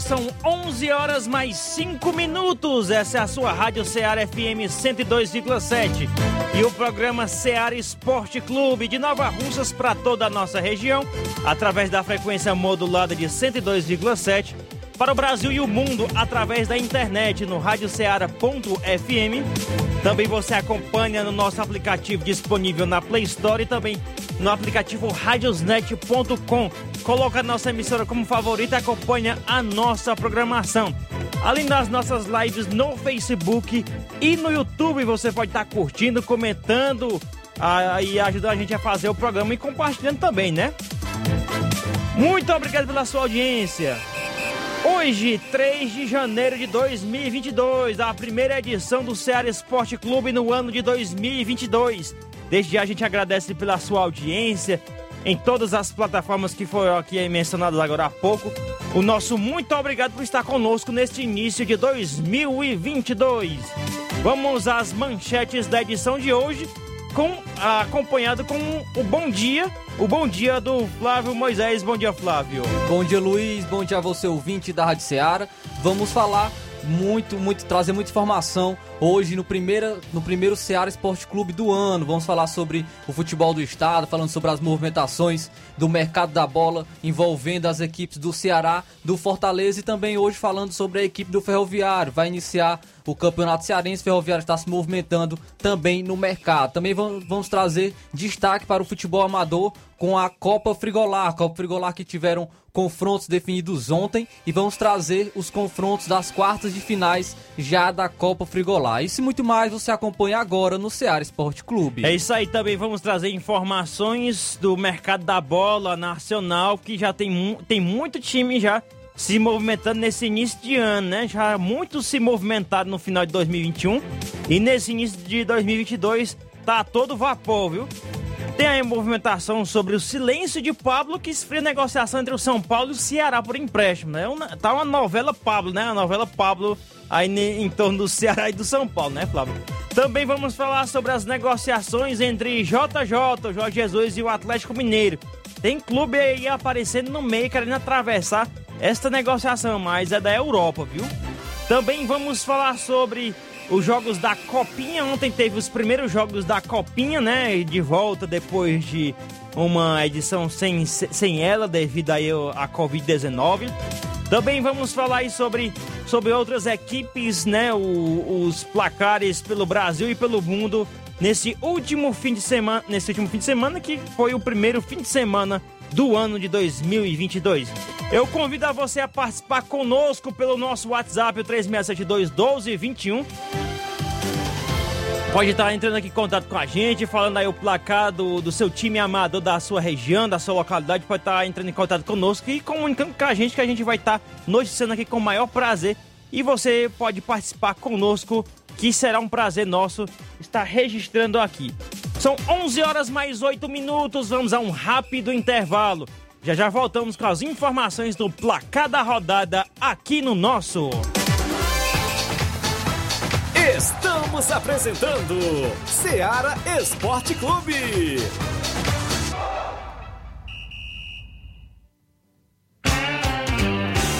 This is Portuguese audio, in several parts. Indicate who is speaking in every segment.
Speaker 1: São 11 horas mais 5 minutos. Essa é a sua Rádio Ceará FM 102,7 e o programa Ceará Esporte Clube de Nova Russas para toda a nossa região, através da frequência modulada de 102,7 para o Brasil e o mundo através da internet no radioceara.fm. Também você acompanha no nosso aplicativo disponível na Play Store e também no aplicativo radiosnet.com. Coloca a nossa emissora como favorita e acompanha a nossa programação. Além das nossas lives no Facebook e no YouTube, você pode estar curtindo, comentando e ajudando a gente a fazer o programa e compartilhando também, né? Muito obrigado pela sua audiência. Hoje, 3 de janeiro de 2022, a primeira edição do Ceará Esporte Clube no ano de 2022. Desde já a gente agradece pela sua audiência em todas as plataformas que foram aqui mencionadas agora há pouco. O nosso muito obrigado por estar conosco neste início de 2022. Vamos às manchetes da edição de hoje, com, acompanhado com o bom dia, o bom dia do Flávio Moisés. Bom dia, Flávio.
Speaker 2: Bom dia, Luiz. Bom dia a você, ouvinte da Rádio Ceará. Vamos falar muito, muito, trazer muita informação hoje no, primeira, no primeiro Ceará Esporte Clube do ano. Vamos falar sobre o futebol do estado, falando sobre as movimentações do mercado da bola envolvendo as equipes do Ceará, do Fortaleza e também hoje falando sobre a equipe do Ferroviário. Vai iniciar o Campeonato Cearense Ferroviário está se movimentando também no mercado. Também vamos trazer destaque para o futebol amador com a Copa Frigolar. Copa Frigolar que tiveram confrontos definidos ontem e vamos trazer os confrontos das quartas de finais já da Copa Frigolar. Isso e muito mais você acompanha agora no Ceará Esporte Clube.
Speaker 1: É isso aí, também vamos trazer informações do mercado da bola nacional que já tem, tem muito time já se movimentando nesse início de ano, né? Já muito se movimentado no final de 2021 e nesse início de 2022 tá todo vapor, viu? Tem aí movimentação sobre o silêncio de Pablo que esfria negociação entre o São Paulo e o Ceará por empréstimo, né? Uma, tá uma novela Pablo, né? A novela Pablo aí em torno do Ceará e do São Paulo, né, Flávio? Também vamos falar sobre as negociações entre JJ, Jorge Jesus e o Atlético Mineiro. Tem clube aí aparecendo no meio querendo atravessar esta negociação, mas é da Europa, viu? Também vamos falar sobre os jogos da Copinha. Ontem teve os primeiros jogos da Copinha, né? De volta depois de uma edição sem, sem ela, devido aí à Covid-19. Também vamos falar sobre, sobre outras equipes, né? O, os placares pelo Brasil e pelo mundo nesse último fim de semana, nesse último fim de semana que foi o primeiro fim de semana do ano de 2022. Eu convido a você a participar conosco pelo nosso WhatsApp, o 3672 1221. Pode estar entrando aqui em contato com a gente, falando aí o placar do, do seu time amador da sua região, da sua localidade. Pode estar entrando em contato conosco e comunicando com a gente que a gente vai estar noticiando aqui com o maior prazer. E você pode participar conosco, que será um prazer nosso estar registrando aqui. São 11 horas mais 8 minutos, vamos a um rápido intervalo. Já já voltamos com as informações do placar da rodada aqui no nosso.
Speaker 3: Estamos apresentando Seara Esporte Clube.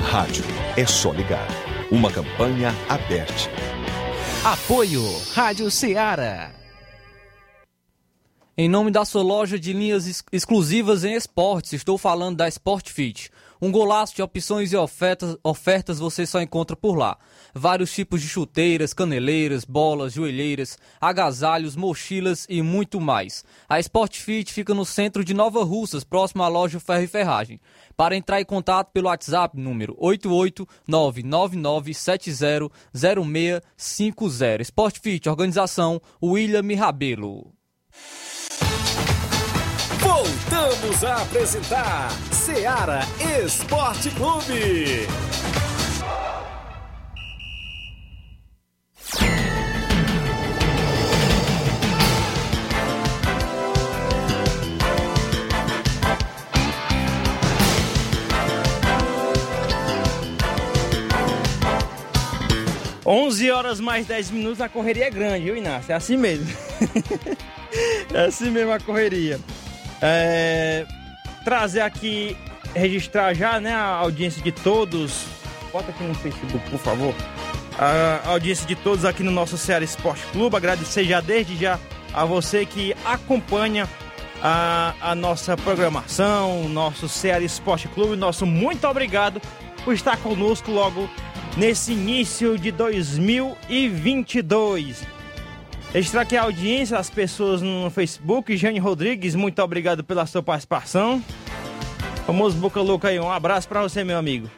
Speaker 4: Rádio é só ligar. Uma campanha aberta.
Speaker 3: Apoio Rádio Ceará.
Speaker 2: Em nome da sua loja de linhas ex exclusivas em esportes, estou falando da Sport Fit. Um golaço de opções e ofertas, ofertas você só encontra por lá. Vários tipos de chuteiras, caneleiras, bolas, joelheiras, agasalhos, mochilas e muito mais. A Sport Fit fica no centro de Nova Russas, próximo à loja Ferro e Ferragem. Para entrar em contato pelo WhatsApp, número 88999700650. Sport Fit, organização William Rabelo.
Speaker 3: Voltamos a apresentar Seara Esporte Clube.
Speaker 1: Onze horas mais 10 minutos, a correria é grande, viu, Inácio? É assim mesmo. é assim mesmo a correria. É, trazer aqui, registrar já, né, a audiência de todos. Bota aqui no Facebook, por favor. A audiência de todos aqui no nosso Ceará Esporte Clube. Agradecer já desde já a você que acompanha a, a nossa programação, nosso Ceará Esporte Clube. Nosso muito obrigado por estar conosco logo nesse início de 2022. Registrar aqui a audiência, as pessoas no Facebook. Jane Rodrigues, muito obrigado pela sua participação. Famoso Boca Louca aí, um abraço para você, meu amigo.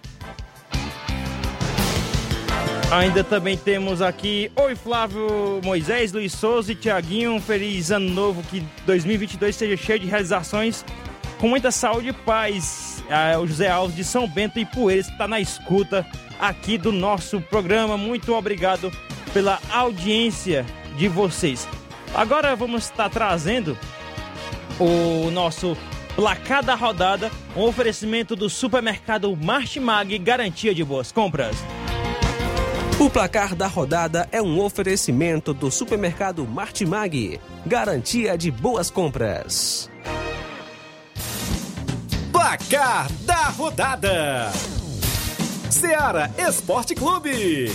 Speaker 1: Ainda também temos aqui, oi Flávio Moisés, Luiz Souza e Tiaguinho, feliz ano novo, que 2022 seja cheio de realizações, com muita saúde e paz. É, o José Alves de São Bento e Poeiras está na escuta aqui do nosso programa. Muito obrigado pela audiência de vocês. Agora vamos estar trazendo o nosso placar da rodada, um oferecimento do supermercado Martimag, garantia de boas compras.
Speaker 5: O placar da rodada é um oferecimento do supermercado Martimag, garantia de boas compras.
Speaker 3: Placar da rodada: Seara Esporte Clube.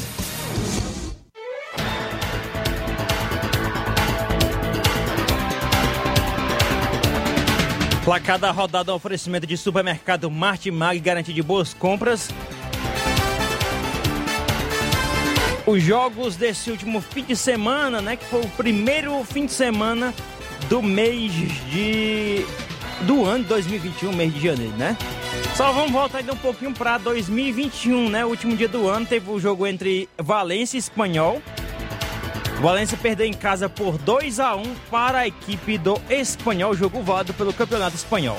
Speaker 1: Placar da rodada, um oferecimento de supermercado Martimag, garantia de boas compras. Os jogos desse último fim de semana, né? Que foi o primeiro fim de semana do mês de. Do ano 2021, mês de janeiro, né? Só vamos voltar ainda um pouquinho para 2021, né? O último dia do ano teve o jogo entre Valência e Espanhol. Valência perdeu em casa por 2 a 1 para a equipe do Espanhol, jogo válido pelo Campeonato Espanhol.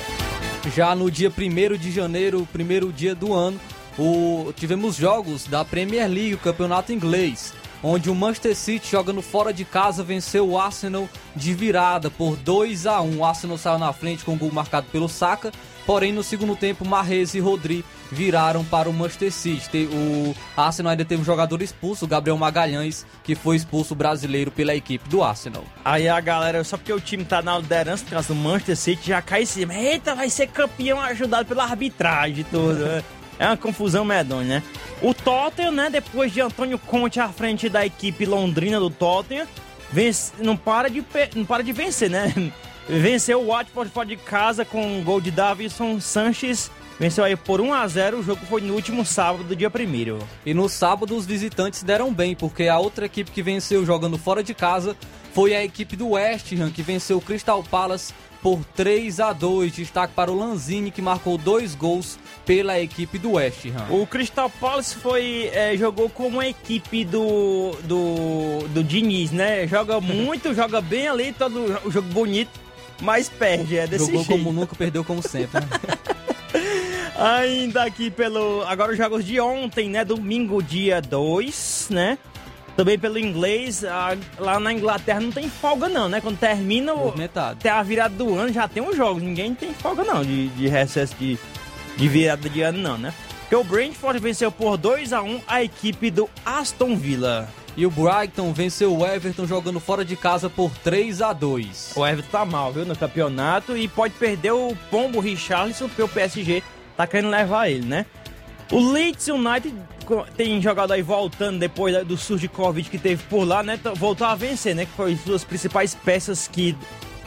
Speaker 2: Já no dia 1 de janeiro, primeiro dia do ano, o, tivemos jogos da Premier League, o campeonato inglês, onde o Manchester City jogando fora de casa venceu o Arsenal de virada por 2 a 1. O Arsenal saiu na frente com o gol marcado pelo Saka, porém no segundo tempo Marrez e Rodri viraram para o Manchester City. O Arsenal ainda teve um jogador expulso, o Gabriel Magalhães, que foi expulso brasileiro pela equipe do Arsenal.
Speaker 1: Aí a galera, só porque o time tá na liderança, por causa do Manchester City, já cai em cima. Eita, vai ser campeão ajudado pela arbitragem e tudo. né? É uma confusão medonha, né? O Tottenham, né, depois de Antônio Conte à frente da equipe londrina do Tottenham, vence, não, para de, não para de vencer, né? Venceu o Watford fora de casa com um gol de Davison Sanches Venceu aí por 1 a 0 o jogo foi no último sábado, do dia 1
Speaker 2: E no sábado os visitantes deram bem, porque a outra equipe que venceu jogando fora de casa foi a equipe do West Ham, que venceu o Crystal Palace por 3 a 2 Destaque para o Lanzini, que marcou dois gols pela equipe do West Ham.
Speaker 1: O Crystal Palace foi, é, jogou como a equipe do, do, do Diniz, né? Joga muito, joga bem ali, todo o jogo bonito, mas perde, é desse
Speaker 2: Jogou
Speaker 1: jeito.
Speaker 2: como nunca, perdeu como sempre. Né?
Speaker 1: Ainda aqui pelo. Agora os jogos de ontem, né? Domingo, dia 2, né? Também pelo inglês, a- lá na Inglaterra não tem folga, não, né? Quando termina o. Até a virada do ano já tem os jogos. Ninguém tem folga, não, de, de recesso de, de virada de ano, não, né? Porque o Brentford venceu por 2 a 1 a equipe do Aston Villa.
Speaker 2: E o Brighton venceu o Everton jogando fora de casa por 3 a 2
Speaker 1: O Everton tá mal, viu, no campeonato e pode perder o pombo Richarlison, porque o PSG tá querendo levar ele, né? O Leeds United tem jogado aí voltando depois do surto de Covid que teve por lá, né? Voltou a vencer, né? Que foi as suas principais peças que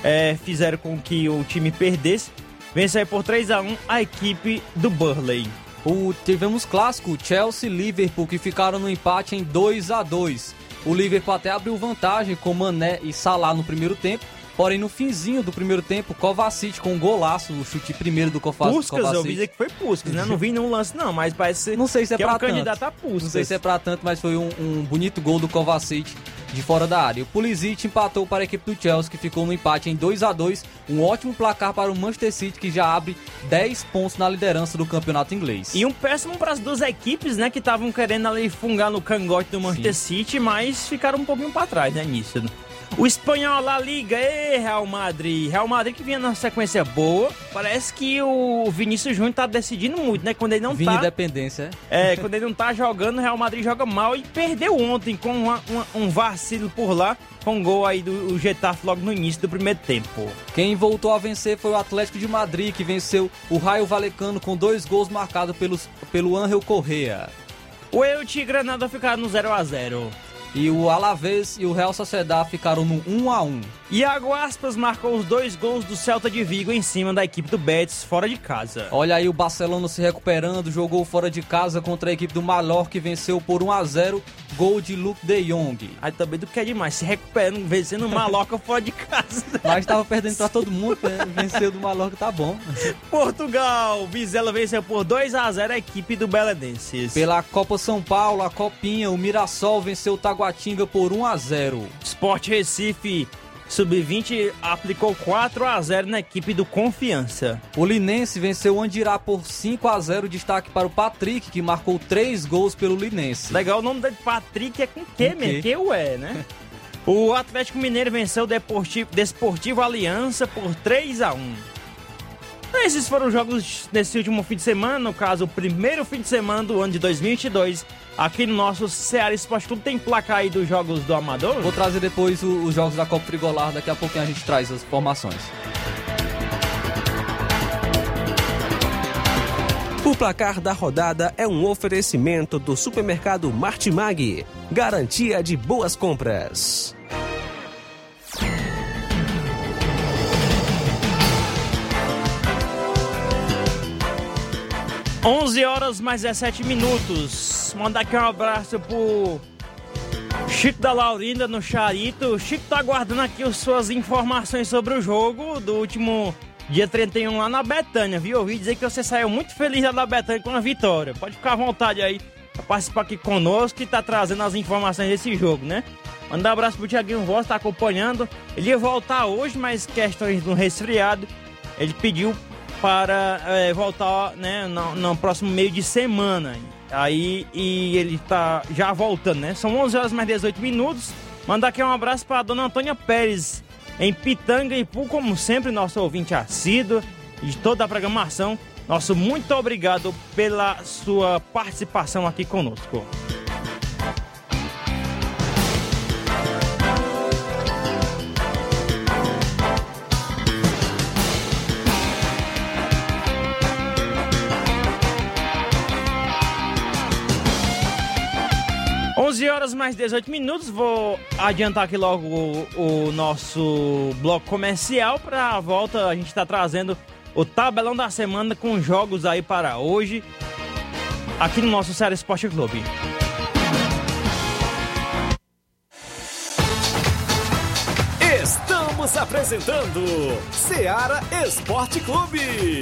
Speaker 1: é, fizeram com que o time perdesse. Venceu por 3 a 1 a equipe do Burley.
Speaker 2: O, tivemos clássico Chelsea Liverpool que ficaram no empate em 2 a 2 O Liverpool até abriu vantagem com Mané e Salah no primeiro tempo. Porém, no finzinho do primeiro tempo, Kovacic com um golaço, o chute primeiro do Kovacic.
Speaker 1: Puskas, eu vi dizer que foi Puskas, né? Não vi nenhum lance não, mas parece ser
Speaker 2: Não sei se é
Speaker 1: que é
Speaker 2: pra
Speaker 1: um
Speaker 2: tanto.
Speaker 1: candidato a Puskas.
Speaker 2: Não sei se é pra tanto, mas foi um, um bonito gol do Kovacic de fora da área. O Pulisic empatou para a equipe do Chelsea, que ficou no empate em 2 a 2 Um ótimo placar para o Manchester City, que já abre 10 pontos na liderança do campeonato inglês.
Speaker 1: E um péssimo para as duas equipes, né, que estavam querendo ali fungar no cangote do Manchester City, mas ficaram um pouquinho para trás, né, nisso. O espanhol La Liga, e Real Madrid. Real Madrid que vinha na sequência boa. Parece que o Vinícius Júnior tá decidindo muito, né? Quando ele não
Speaker 2: Vini
Speaker 1: tá.
Speaker 2: Dependência,
Speaker 1: É, quando ele não tá jogando, o Real Madrid joga mal e perdeu ontem com uma- uma- um vacilo por lá, com um gol aí do Getafe logo no início do primeiro tempo.
Speaker 2: Quem voltou a vencer foi o Atlético de Madrid, que venceu o Raio Valecano com dois gols marcados pelos, pelo Ángel Correa.
Speaker 1: O Elche e Granada ficaram no 0 a 0
Speaker 2: E o Alavés e o Real Sociedad ficaram no 1 a 1
Speaker 1: Iago Aspas marcou os dois gols do Celta de Vigo em cima da equipe do Betis, fora de casa.
Speaker 2: Olha aí o Barcelona se recuperando, jogou fora de casa contra a equipe do Mallorca que venceu por 1 a 0 gol de Luke de Jong.
Speaker 1: Aí também do que é demais, se recuperando, vencendo o Maloca fora de casa.
Speaker 2: Mas estava perdendo pra todo mundo, né? venceu do Mallorca, tá bom.
Speaker 1: Portugal, Vizela venceu por 2 a 0 a equipe do Belenenses.
Speaker 2: Pela Copa São Paulo, a Copinha, o Mirassol venceu o Taguatinga por 1 a 0
Speaker 1: Sport Recife Sub-20 aplicou 4 a 0 na equipe do Confiança.
Speaker 2: O Linense venceu o Andirá por 5 a 0 destaque para o Patrick, que marcou 3 gols pelo Linense.
Speaker 1: Legal, o nome dele Patrick é com Q mesmo,
Speaker 2: Q.
Speaker 1: que é, né? o Atlético Mineiro venceu o Deportivo, Desportivo Aliança por 3 a 1 Esses foram os jogos desse último fim de semana, no caso, o primeiro fim de semana do ano de 2022. Aqui no nosso Ceará Esporte Clube tem placar aí dos jogos do Amador?
Speaker 2: Vou trazer depois os jogos da Copa Frigolar, daqui a pouquinho a gente traz as formações.
Speaker 5: O placar da rodada é um oferecimento do supermercado Martimag. Garantia de boas compras.
Speaker 1: 11 horas mais 17 minutos. Mandar aqui um abraço pro Chico da Laurinda no Charito. O Chico tá aguardando aqui as suas informações sobre o jogo do último dia 31 lá na Betânia, viu? Ouvi dizer que você saiu muito feliz lá da Betânia com a vitória. Pode ficar à vontade aí pra participar aqui conosco e tá trazendo as informações desse jogo, né? Mandar um abraço pro Tiaguinho Voz, tá acompanhando. Ele ia voltar hoje, mas questões do resfriado. Ele pediu para é, voltar né, no, no próximo meio de semana. Aí e ele tá já voltando, né? São 11 horas mais 18 minutos. Mandar aqui um abraço para dona Antônia Pérez em Pitanga e como sempre, nosso ouvinte assíduo de toda a programação. Nosso muito obrigado pela sua participação aqui conosco. Onze horas mais 18 minutos, vou adiantar aqui logo o, o nosso bloco comercial. Para a volta, a gente está trazendo o tabelão da semana com jogos aí para hoje, aqui no nosso Ceará Esporte Clube.
Speaker 3: Estamos apresentando Seara Esporte Clube.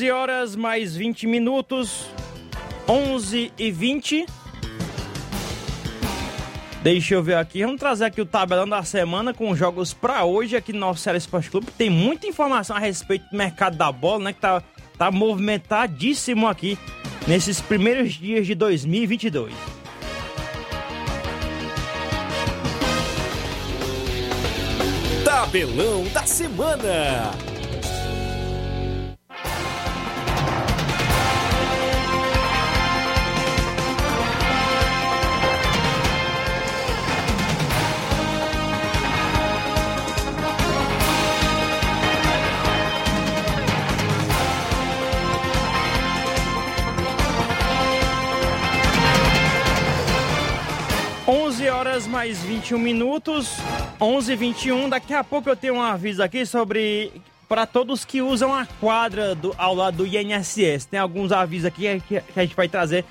Speaker 1: 11 horas mais 20 minutos. 11 e 20. Deixa eu ver aqui. Vamos trazer aqui o tabelão da semana com jogos para hoje aqui no nosso Ceará Esporte Clube. Tem muita informação a respeito do mercado da bola, né? Que tá, tá movimentadíssimo aqui nesses primeiros dias de 2022.
Speaker 3: Tabelão da semana.
Speaker 1: Horas mais 21 minutos, 11 h 21. Daqui a pouco eu tenho um aviso aqui sobre para todos que usam a quadra do, ao lado do INSS. Tem alguns avisos aqui que, que a gente vai trazer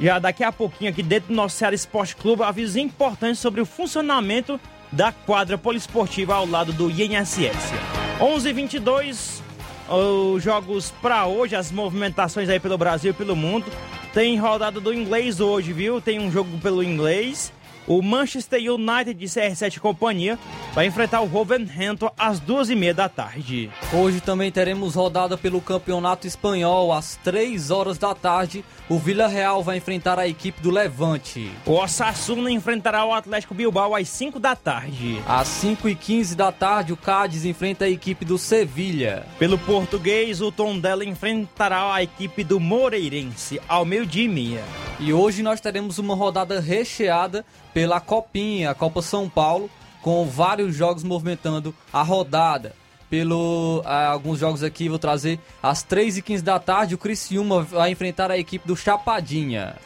Speaker 1: já daqui a pouquinho aqui dentro do nosso Ceará Esporte Clube. Avisos importantes sobre o funcionamento da quadra poliesportiva ao lado do INSS. 11 h 22 os jogos para hoje, as movimentações aí pelo Brasil e pelo mundo. Tem rodada do inglês hoje, viu? Tem um jogo pelo inglês. O Manchester United de CR7 Companhia vai enfrentar o Wolverhampton às duas e meia da tarde.
Speaker 2: Hoje também teremos rodada pelo Campeonato Espanhol às três horas da tarde. O Vila Real vai enfrentar a equipe do Levante.
Speaker 1: O Osasuna enfrentará o Atlético Bilbao às 5 da tarde.
Speaker 2: Às 5 e 15 da tarde, o Cádiz enfrenta a equipe do Sevilha.
Speaker 1: Pelo português, o Tondela enfrentará a equipe do Moreirense ao meio-dia e meia.
Speaker 2: E hoje nós teremos uma rodada recheada pela Copinha, a Copa São Paulo, com vários jogos movimentando a rodada. Pelo ah, alguns jogos aqui, vou trazer às 3h15 da tarde. O Criciúma vai enfrentar a equipe do Chapadinha.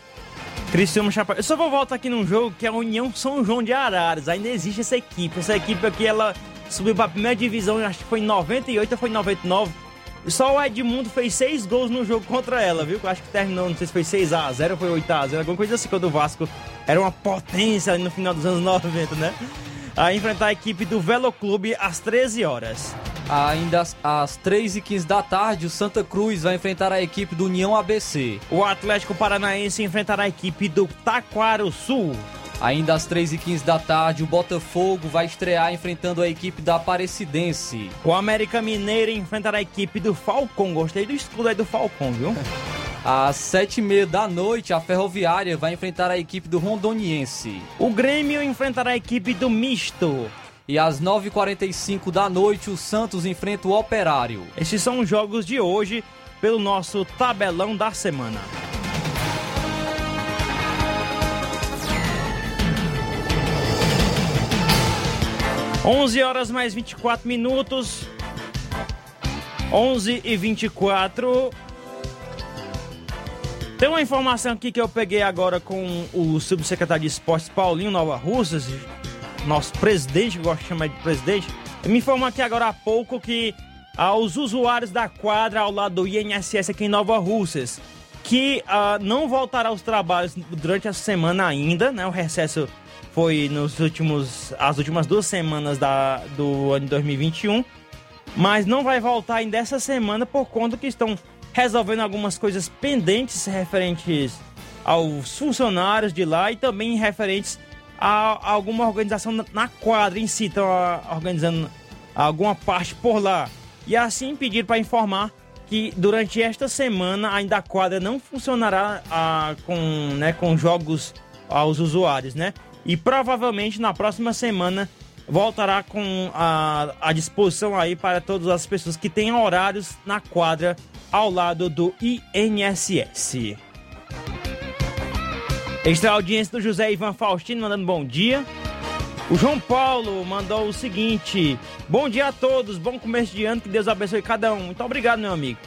Speaker 1: Criciúma Chapadinha. Eu só vou voltar aqui num jogo que é a União São João de Araras. Ainda existe essa equipe. Essa equipe aqui, ela subiu para a primeira divisão, acho que foi em 98 ou foi em 99 só o Edmundo fez seis gols no jogo contra ela, viu? Acho que terminou, não sei se foi 6x0 ou foi 8x0, alguma coisa assim, quando o Vasco era uma potência no final dos anos 90, né? A enfrentar a equipe do Velo Clube às 13 horas.
Speaker 2: Ainda às 3h15 da tarde, o Santa Cruz vai enfrentar a equipe do União ABC.
Speaker 1: O Atlético Paranaense enfrentará a equipe do Taquaro Sul.
Speaker 2: Ainda às 3h15 da tarde, o Botafogo vai estrear enfrentando a equipe da Aparecidense.
Speaker 1: O América Mineiro enfrentará a equipe do Falcão. Gostei do escudo aí do Falcão, viu?
Speaker 2: Às sete e meia da noite, a Ferroviária vai enfrentar a equipe do Rondoniense.
Speaker 1: O Grêmio enfrentará a equipe do Misto.
Speaker 2: E às 9h45 da noite, o Santos enfrenta o Operário.
Speaker 1: Esses são os jogos de hoje pelo nosso tabelão da semana. Onze horas mais 24 minutos. 11 e 24. Tem uma informação aqui que eu peguei agora com o subsecretário de esportes Paulinho Nova Russas, nosso presidente, gosto de chamar de presidente. Me informou aqui agora há pouco que aos usuários da quadra ao lado do INSS aqui em Nova Russas, que uh, não voltará aos trabalhos durante a semana ainda, né? O recesso foi nos últimos, as últimas duas semanas da, do ano de 2021, mas não vai voltar ainda essa semana por conta que estão resolvendo algumas coisas pendentes referentes aos funcionários de lá e também referentes a, alguma organização na quadra em si, estão organizando alguma parte por lá. E assim pedir para informar que durante esta semana ainda a quadra não funcionará a, com, né, com jogos aos usuários, né? E provavelmente na próxima semana voltará com a, a disposição aí para todas as pessoas que têm horários na quadra ao lado do INSS. Extra audiência do José Ivan Faustino mandando bom dia. O João Paulo mandou o seguinte: Bom dia a todos, bom começo de ano, que Deus abençoe cada um. Muito obrigado, meu amigo.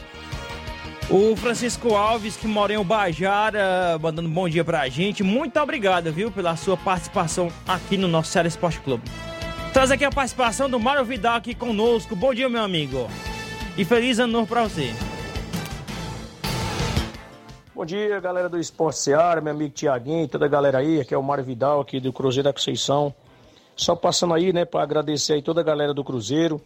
Speaker 1: O Francisco Alves, que mora em Ubajara, mandando bom dia pra gente. Muito obrigado, viu, pela sua participação aqui no nosso Série Esporte Clube. Traz aqui a participação do Mário Vidal aqui conosco. Bom dia, meu amigo. E feliz ano novo pra você.
Speaker 6: Bom dia, galera do Esporte Seara, meu amigo Tiaguinho, toda a galera aí, aqui é o Mário Vidal, aqui do Cruzeiro da Conceição. Só passando aí, né, para agradecer aí toda a galera do Cruzeiro,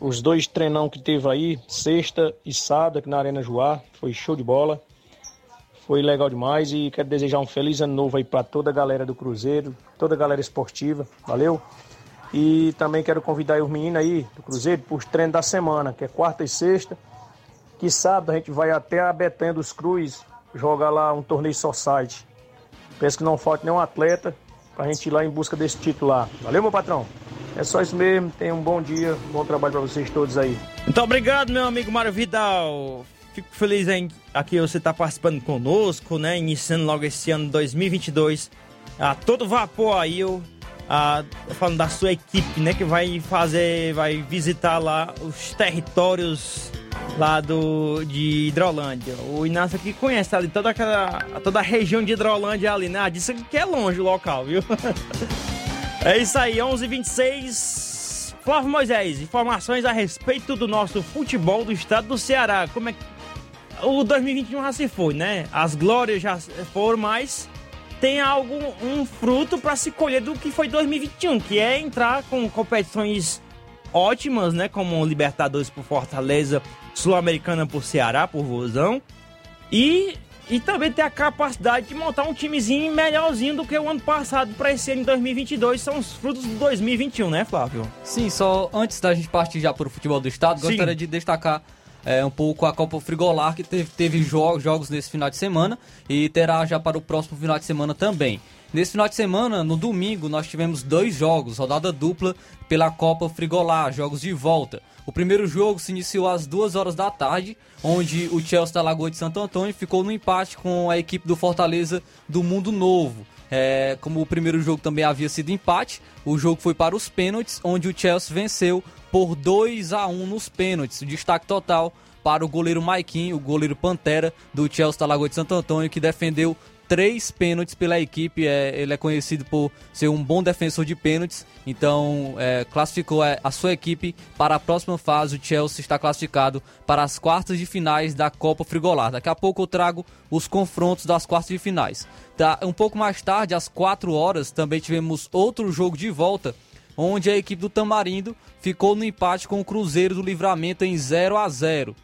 Speaker 6: os dois treinão que teve aí, sexta e sábado aqui na Arena Joá, foi show de bola. Foi legal demais e quero desejar um feliz ano novo aí para toda a galera do Cruzeiro, toda a galera esportiva, valeu? E também quero convidar os meninos aí do Cruzeiro para os treinos da semana, que é quarta e sexta. Que sábado a gente vai até a Betânia dos Cruz jogar lá um torneio society. Peço que não falte nenhum atleta pra gente ir lá em busca desse título lá. Valeu, meu patrão? É só isso mesmo. Tenha um bom dia, um bom trabalho para vocês todos aí.
Speaker 1: Muito obrigado, meu amigo Mário Vidal. Fico feliz em aqui você estar tá participando conosco, né? Iniciando logo esse ano 2022 a todo vapor aí, eu, a, falando da sua equipe, né? Que vai fazer, vai visitar lá os territórios lá do, de Hidrolândia. O Inácio aqui conhece ali toda aquela toda a região de Hidrolândia ali, né? Disse que é longe o local, viu? é isso aí, 11:26. Flávio Moisés, informações a respeito do nosso futebol do estado do Ceará. Como é que o 2021 já se foi, né? As glórias já foram, mas tem algo um fruto para se colher do que foi 2021, que é entrar com competições ótimas, né? Como Libertadores por Fortaleza, Sul-Americana por Ceará, por Vozão. E, e também ter a capacidade de montar um timezinho melhorzinho do que o ano passado para esse ano de 2022. São os frutos do 2021, né, Flávio?
Speaker 2: Sim, só antes da gente partir já para o futebol do estado, Sim. gostaria de destacar é, um pouco a Copa Frigolar, que teve, teve jogos, jogos nesse final de semana e terá já para o próximo final de semana também. Nesse final de semana, no domingo, nós tivemos dois jogos, rodada dupla pela Copa Frigolar, jogos de volta. O primeiro jogo se iniciou às 2 horas da tarde, onde o Chelsea da Lagoa de Santo Antônio ficou no empate com a equipe do Fortaleza do Mundo Novo. É, como o primeiro jogo também havia sido empate, o jogo foi para os pênaltis, onde o Chelsea venceu por 2 a 1 nos pênaltis. Destaque total para o goleiro Maiquinho, o goleiro Pantera do Chelsea da Lagoa de Santo Antônio, que defendeu três pênaltis pela equipe. É, ele é conhecido por ser um bom defensor de pênaltis, então é, classificou a, a sua equipe para a próxima fase. O Chelsea está classificado para as quartas de finais da Copa Frigolar. Daqui a pouco eu trago os confrontos das quartas de finais. Tá, um pouco mais tarde, às 4 horas, também tivemos outro jogo de volta. Onde a equipe do Tamarindo ficou no empate com o Cruzeiro do Livramento em 0 a 0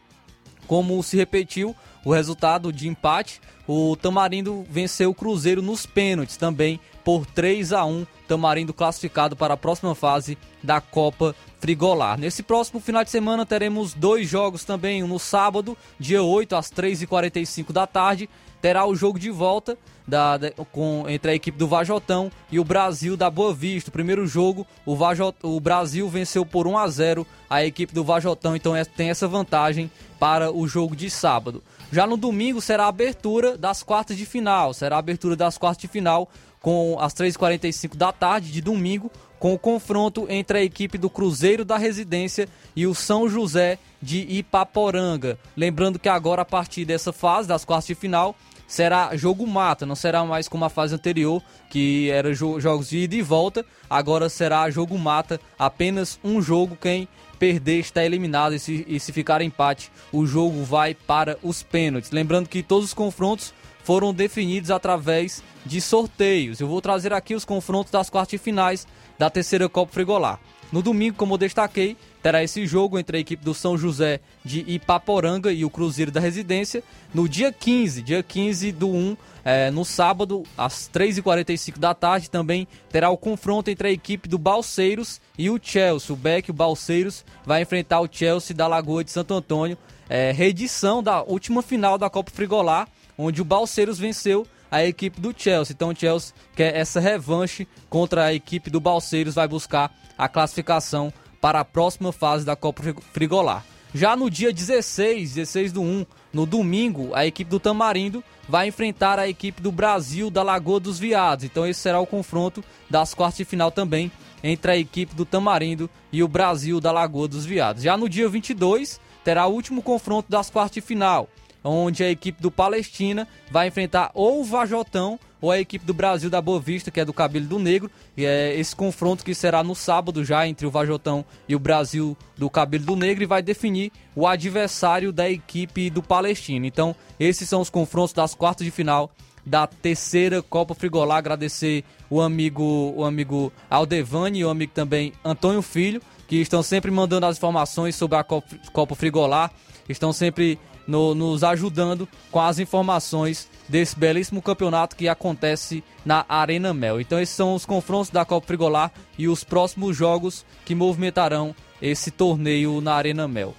Speaker 2: Como se repetiu o resultado de empate, o Tamarindo venceu o Cruzeiro nos pênaltis também por 3 a 1. Tamarindo classificado para a próxima fase da Copa Frigolar. Nesse próximo final de semana teremos dois jogos também, um no sábado, dia 8 às 3h45 da tarde, terá o jogo de volta da, da, com, entre a equipe do Vajotão e o Brasil da Boa Vista. O primeiro jogo, o, Vajot, o Brasil venceu por 1 a 0 a equipe do Vajotão, então é, tem essa vantagem para o jogo de sábado. Já no domingo será a abertura das quartas de final. Será a abertura das quartas de final com as 3h45 da tarde de domingo, com o confronto entre a equipe do Cruzeiro da Residência e o São José de Ipaporanga. Lembrando que agora, a partir dessa fase das quartas de final, será jogo mata, não será mais como a fase anterior, que era jo jogos de ida e volta. Agora será jogo mata, apenas um jogo. Quem perder está eliminado e se, e se ficar empate, o jogo vai para os pênaltis. Lembrando que todos os confrontos foram definidos através de sorteios. Eu vou trazer aqui os confrontos das quartas de finais da terceira Copa Frigolar. No domingo, como eu destaquei, terá esse jogo entre a equipe do São José de Ipaporanga e o Cruzeiro da Residência. No dia 15, dia 15 do 1, é, no sábado, às 3h45 da tarde, também terá o confronto entre a equipe do Balseiros e o Chelsea. O Beck, o Balseiros, vai enfrentar o Chelsea da Lagoa de Santo Antônio. É, reedição da última final da Copa Frigolar, onde o Balseiros venceu a equipe do Chelsea. Então o Chelsea quer essa revanche contra a equipe do Balseiros, vai buscar a classificação para a próxima fase da Copa Frigolar. Já no dia 16, 16 do 1, no domingo, a equipe do Tamarindo vai enfrentar a equipe do Brasil da Lagoa dos Viados. Então esse será o confronto das quartas de final também entre a equipe do Tamarindo e o Brasil da Lagoa dos Viados. Já no dia 22, terá o último confronto das quartas de final onde a equipe do Palestina vai enfrentar ou o Vajotão ou a equipe do Brasil da Boa Vista, que é do Cabelo do Negro. E é esse confronto que será no sábado já entre o Vajotão e o Brasil do Cabelo do Negro e vai definir o adversário da equipe do Palestina. Então, esses são os confrontos das quartas de final da terceira Copa Frigolá. Agradecer o amigo, o amigo Aldevani e o amigo também Antônio Filho, que estão sempre mandando as informações sobre a Copa, Frigolá, estão sempre no, nos ajudando com as informações desse belíssimo campeonato que acontece na Arena Mel. Então esses são os confrontos da Copa Frigolar e os próximos jogos que movimentarão esse torneio na Arena Mel.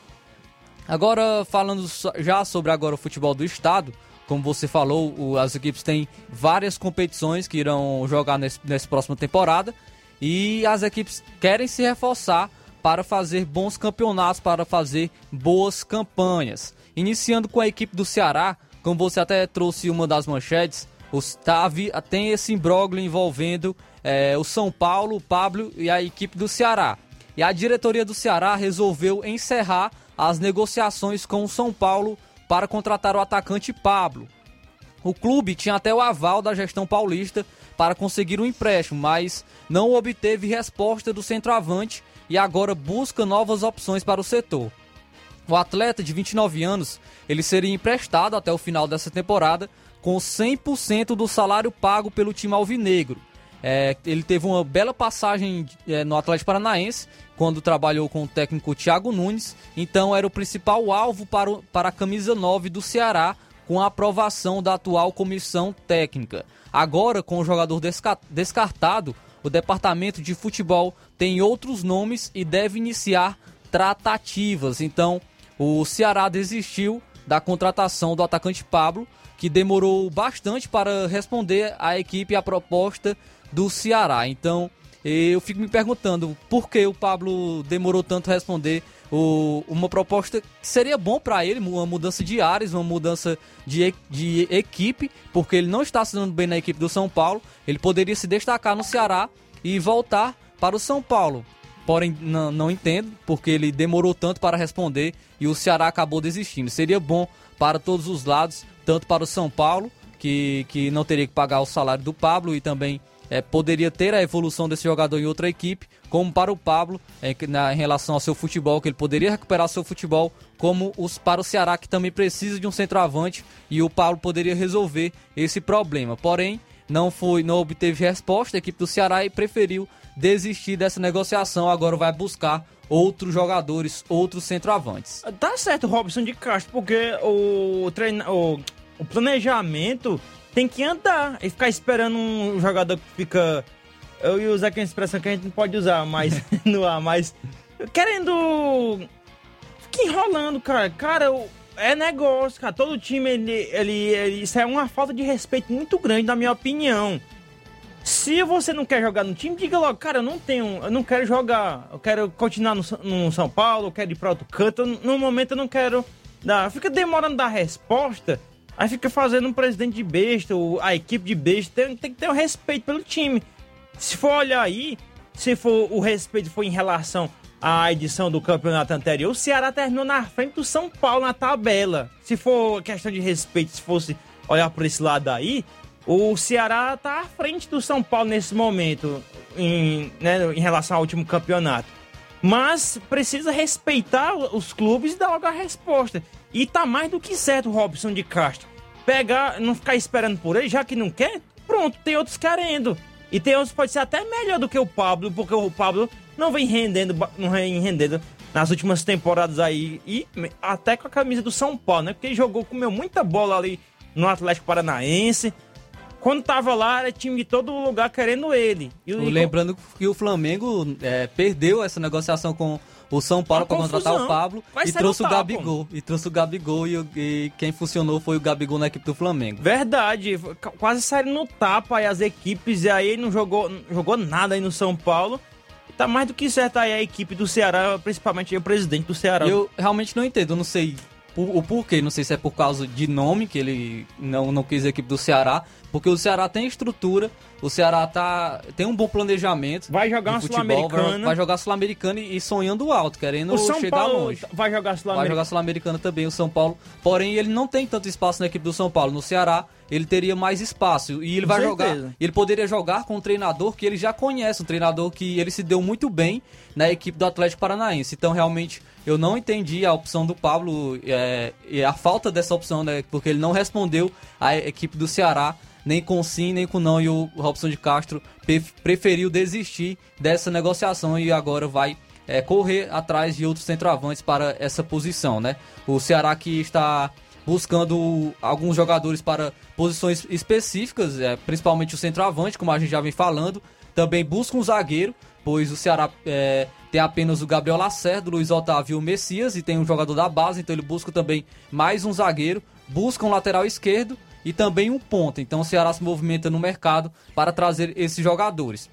Speaker 2: Agora falando já sobre agora o futebol do estado, como você falou, as equipes têm várias competições que irão jogar nesse, nessa próxima temporada e as equipes querem se reforçar para fazer bons campeonatos, para fazer boas campanhas. Iniciando com a equipe do Ceará, como você até trouxe uma das manchetes, os, tá, tem esse imbróglio envolvendo é, o São Paulo, o Pablo e a equipe do Ceará. E a diretoria do Ceará resolveu encerrar as negociações com o São Paulo para contratar o atacante Pablo. O clube tinha até o aval da gestão paulista para conseguir um empréstimo, mas não obteve resposta do centroavante e agora busca novas opções para o setor. O atleta de 29 anos, ele seria emprestado até o final dessa temporada com 100% do salário pago pelo time alvinegro. É, ele teve uma bela passagem é, no Atlético Paranaense, quando trabalhou com o técnico Thiago Nunes, então era o principal alvo para, o, para a camisa 9 do Ceará, com a aprovação da atual comissão técnica. Agora, com o jogador desca descartado, o departamento de futebol tem outros nomes e deve iniciar tratativas. Então, o Ceará desistiu da contratação do atacante Pablo, que demorou bastante para responder à equipe a proposta do Ceará. Então, eu fico me perguntando por que o Pablo demorou tanto a responder o, uma proposta que seria bom para ele, uma mudança de áreas, uma mudança de, de equipe, porque ele não está se dando bem na equipe do São Paulo. Ele poderia se destacar no Ceará e voltar para o São Paulo porém não, não entendo porque ele demorou tanto para responder e o Ceará acabou desistindo. Seria bom para todos os lados, tanto para o São Paulo, que, que não teria que pagar o salário do Pablo e também é, poderia ter a evolução desse jogador em outra equipe, como para o Pablo, é, na, em relação ao seu futebol, que ele poderia recuperar seu futebol, como os para o Ceará, que também precisa de um centroavante, e o Pablo poderia resolver esse problema. Porém, não foi, não obteve resposta a equipe do Ceará e preferiu desistir dessa negociação, agora vai buscar outros jogadores, outros centroavantes.
Speaker 1: Tá certo, Robson de Castro, porque o, treina, o, planejamento tem que andar e ficar esperando um jogador que fica. Eu ia usar aquela expressão que a gente não pode usar mais no ar, mas querendo. Fica enrolando, cara. Cara, é negócio, cara. Todo time, ele, ele, ele- Isso é uma falta de respeito muito grande, na minha opinião. Se você não quer jogar no time, diga logo, cara, eu não tenho. Eu não quero jogar. Eu quero continuar no, no São Paulo, eu quero ir pra outro canto. no momento eu não quero. Dar, fica demorando dar resposta. Aí fica fazendo um presidente de besta, o- a equipe de besta. Tem, tem que ter um respeito pelo time. Se for olhar aí, se for o respeito for em relação à edição do campeonato anterior, o Ceará terminou na frente do São Paulo na tabela. Se for questão de respeito, se fosse olhar por esse lado aí, o Ceará tá à frente do São Paulo nesse momento, em, né, em relação ao último campeonato. Mas precisa respeitar os clubes e dar logo a resposta. E tá mais do que certo o Robson de Castro. Pegar, não ficar esperando por ele, já que não quer, pronto, tem outros querendo. E tem outros pode ser até melhor do que o Pablo, porque o Pablo não vem rendendo, não vem rendendo nas últimas temporadas aí. E até com a camisa do São Paulo, né? Porque ele jogou, comeu muita bola ali no Atlético Paranaense. Quando tava lá, era time de todo lugar querendo ele. E, o-
Speaker 2: Lembrando que o Flamengo é, perdeu essa negociação com o São Paulo para contratar o Pablo
Speaker 1: Vai
Speaker 2: e trouxe o. Gabigol. E trouxe o Gabigol e, e quem funcionou foi o Gabigol na equipe do Flamengo.
Speaker 1: Verdade, qu- quase saíram no tapa aí as equipes, e aí não jogou, não jogou nada aí no São Paulo. Tá mais do que certo aí a equipe do Ceará, principalmente o presidente do Ceará.
Speaker 2: Eu realmente não entendo, eu não sei por- o porquê, não sei se é por causa de nome que ele não, não quis a equipe do Ceará, porque o Ceará tem estrutura, o Ceará tá, tem um bom planejamento.
Speaker 1: Vai jogar uma Sul-Americana.
Speaker 2: Vai, vai jogar Sul-Americana e, e sonhando alto, querendo
Speaker 1: o São
Speaker 2: chegar
Speaker 1: Paulo
Speaker 2: longe.
Speaker 1: vai jogar
Speaker 2: Vai
Speaker 1: Sul-Americana.
Speaker 2: jogar Sul-Americana também, o São Paulo. Porém, ele não tem tanto espaço na equipe do São Paulo. No Ceará, ele teria mais espaço. E ele
Speaker 1: Com
Speaker 2: vai
Speaker 1: certeza.
Speaker 2: jogar. Ele poderia jogar com um treinador que ele já conhece, um treinador que ele se deu muito bem na equipe do Atlético Paranaense. Então, realmente, eu não entendi a opção do Pablo é, e a falta dessa opção, né? Porque ele não respondeu à equipe do Ceará. Nem com sim, nem com não. E o Robson de Castro preferiu desistir dessa negociação e agora vai é, correr atrás de outros centroavantes para essa posição, né? O Ceará que está buscando alguns jogadores para posições específicas, é, principalmente o centroavante, como a gente já vem falando. Também busca um zagueiro, pois o Ceará é, tem apenas o Gabriel Lacerda, Luiz Otávio e o Messias, e tem um jogador da base, então ele busca também mais um zagueiro, busca um lateral esquerdo e também um ponta. Então o Ceará se movimenta no mercado para trazer esses jogadores.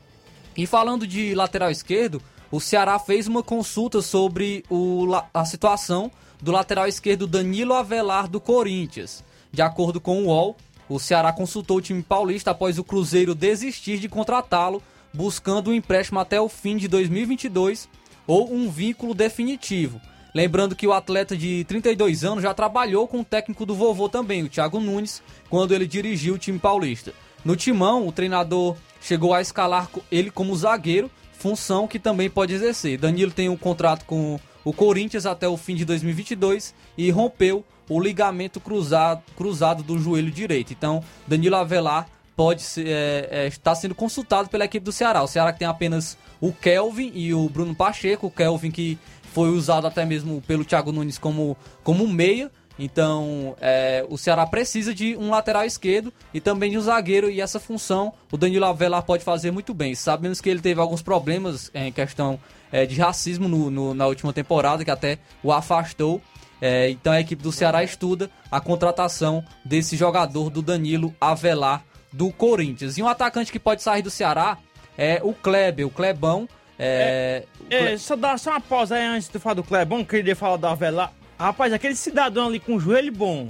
Speaker 2: E falando de lateral esquerdo, o Ceará fez uma consulta sobre o a situação do lateral esquerdo Danilo Avelar do Corinthians. De acordo com o UOL, o Ceará consultou o time paulista após o Cruzeiro desistir de contratá-lo, buscando um empréstimo até o fim de 2022 ou um vínculo definitivo. Lembrando que o atleta de 32 anos já trabalhou com o técnico do vovô também, o Thiago Nunes, quando ele dirigiu o time paulista. No timão, o treinador chegou a escalar ele como zagueiro, função que também pode exercer. Danilo tem um contrato com o Corinthians até o fim de 2022 e rompeu o ligamento cruzado, cruzado do joelho direito. Então, Danilo Avelar pode ser, é, é, está sendo consultado pela equipe do Ceará. O Ceará que tem apenas o Kelvin e o Bruno Pacheco. O Kelvin que foi usado até mesmo pelo Thiago Nunes como, como meia. Então, é, o Ceará precisa de um lateral esquerdo e também de um zagueiro, e essa função o Danilo Avelar pode fazer muito bem. Sabemos que ele teve alguns problemas em questão é, de racismo no- no- na última temporada, que até o afastou. É, então, a equipe do Ceará estuda a contratação desse jogador do Danilo Avelar do Corinthians. E um atacante que pode sair do Ceará é o Kleber, o Clebão. É, Cle-
Speaker 1: É, só dá só uma pausa aí antes de falar do Clebão, que queria falar do Avelar. Rapaz, aquele cidadão ali com o joelho bom.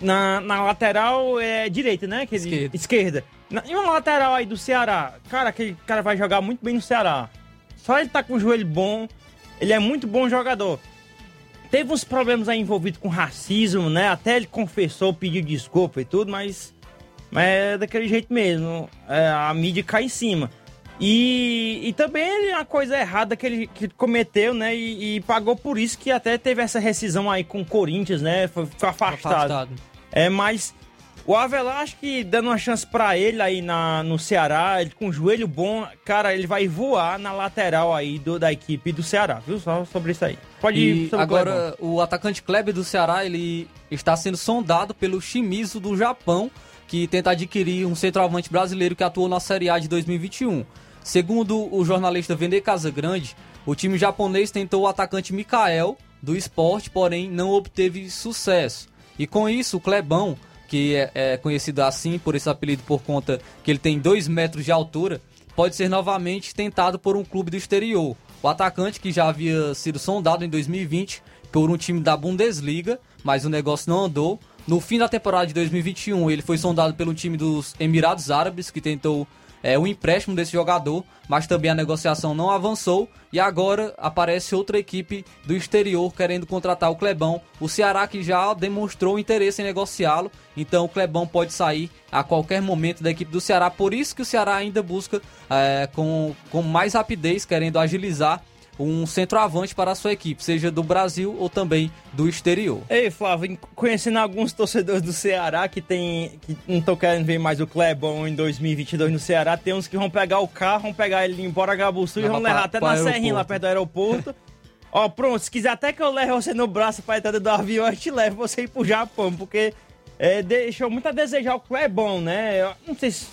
Speaker 1: Na, na lateral é direita, né? Aquele,
Speaker 2: Esquerda.
Speaker 1: Esquerda. Na, e uma lateral aí do Ceará. Cara, aquele cara vai jogar muito bem no Ceará. Só ele tá com o joelho bom. Ele é muito bom jogador. Teve uns problemas aí envolvidos com racismo, né? Até ele confessou, pediu desculpa e tudo, mas. Mas é daquele jeito mesmo. É, a mídia cai em cima. E, e também ele- uma coisa errada que ele, que cometeu, né? E, e pagou por isso que até teve essa rescisão aí com o Corinthians, né? Foi, ficou afastado.
Speaker 2: afastado.
Speaker 1: É, mas o Avelar, acho que dando uma chance pra ele aí na, no Ceará, ele com o joelho bom, cara, ele vai voar na lateral aí do, da equipe do Ceará, viu? Só sobre isso aí. Pode ir
Speaker 2: E
Speaker 1: sobre o Clebão.
Speaker 2: agora o atacante Kleber do Ceará, ele está sendo sondado pelo Shimizu do Japão, que tenta adquirir um centroavante brasileiro que atuou na Série A de 2021. Segundo o jornalista Vender Casagrande, o time japonês tentou o atacante Mikael do esporte, porém não obteve sucesso. E com isso, o Clebão, que é, é conhecido assim por esse apelido por conta que ele tem 2 metros de altura, pode ser novamente tentado por um clube do exterior. O atacante, que já havia sido sondado em 2020 por um time da Bundesliga, mas o negócio não andou. No fim da temporada de 2021, ele foi sondado pelo time dos Emirados Árabes, que tentou é, o empréstimo desse jogador, mas também a negociação não avançou e agora aparece outra equipe do exterior querendo contratar o Clebão. O Ceará que já demonstrou interesse em negociá-lo, então o Clebão pode sair a qualquer momento da equipe do Ceará. Por isso que o Ceará ainda busca é, com, com mais rapidez, querendo agilizar um centroavante para a sua equipe, seja do Brasil ou também do exterior.
Speaker 1: Ei, Flávio, conhecendo alguns torcedores do Ceará que tem que não estão querendo ver mais o Clebão em 2022 no Ceará, tem uns que vão pegar o carro, vão pegar ele em Poragabuçu e vão levar até na Serrinha lá perto do aeroporto. Ó, pronto, se quiser até que eu leve você no braço para entrar do avião, a gente leva você ir pro Japão, porque é, deixou muito a desejar o Clebão, né? Eu não sei se...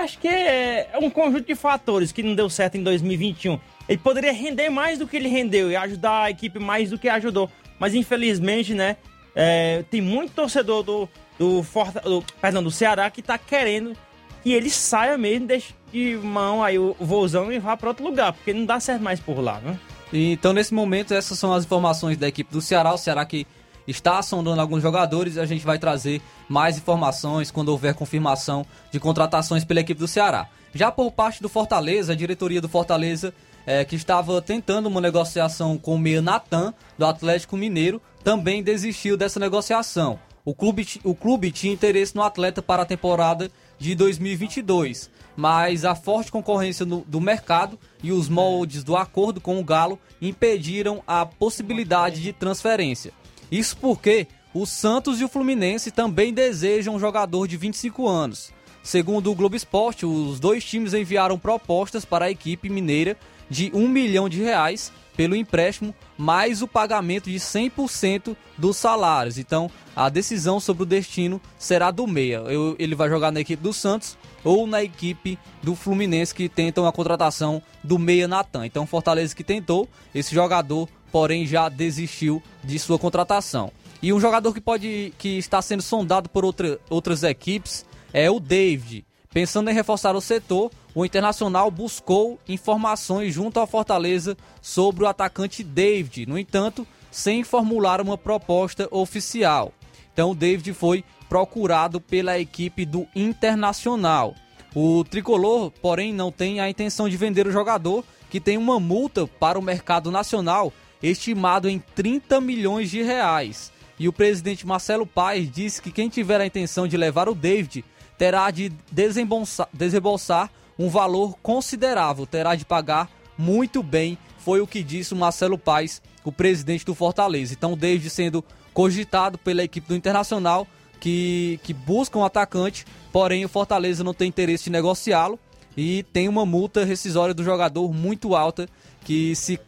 Speaker 1: Acho que é um conjunto de fatores que não deu certo em 2021 ele poderia render mais do que ele rendeu e ajudar a equipe mais do que ajudou. Mas infelizmente, né, é, tem muito torcedor do, do, Forta, do, perdão, do Ceará que tá querendo que ele saia mesmo, deixe de mão aí o, o vozão e vá para outro lugar, porque não dá certo mais por lá, né?
Speaker 2: Então, nesse momento, essas são as informações da equipe do Ceará. O Ceará que está sondando alguns jogadores e a gente vai trazer mais informações quando houver confirmação de contratações pela equipe do Ceará. Já por parte do Fortaleza, a diretoria do Fortaleza é, que estava tentando uma negociação com o meia Natan, do Atlético Mineiro, também desistiu dessa negociação. O clube, o clube tinha interesse no atleta para a temporada de 2022, mas a forte concorrência no, do mercado e os moldes do acordo com o Galo impediram a possibilidade de transferência. Isso porque o Santos e o Fluminense também desejam um jogador de 25 anos. Segundo o Globo Esporte, os dois times enviaram propostas para a equipe mineira de um milhão de reais pelo empréstimo, mais o pagamento de 100% dos salários. Então, a decisão sobre o destino será do meia. ele vai jogar na equipe do Santos ou na equipe do Fluminense que tentam a contratação do meia Natan. Então, Fortaleza que tentou, esse jogador, porém, já desistiu de sua contratação. E um jogador que pode que está sendo sondado por outra, outras equipes é o David. Pensando em reforçar o setor, o Internacional buscou informações junto à Fortaleza sobre o atacante David, no entanto, sem formular uma proposta oficial. Então, o David foi procurado pela equipe do Internacional. O tricolor, porém, não tem a intenção de vender o jogador, que tem uma multa para o mercado nacional estimado em 30 milhões de reais. E o presidente Marcelo Paes disse que quem tiver a intenção de levar o David terá de desembolsar, desembolsar um valor considerável, terá de pagar muito bem, foi o que disse o Marcelo Paes, o presidente do Fortaleza. Então, desde sendo cogitado pela equipe do Internacional, que, que busca um atacante, porém o Fortaleza não tem interesse de negociá-lo e tem uma multa rescisória do jogador muito alta, que se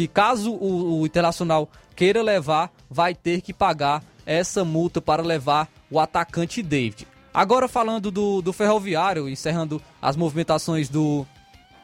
Speaker 2: que caso o, o Internacional queira levar, vai ter que pagar essa multa para levar o atacante David. Agora falando do, do Ferroviário, encerrando as movimentações do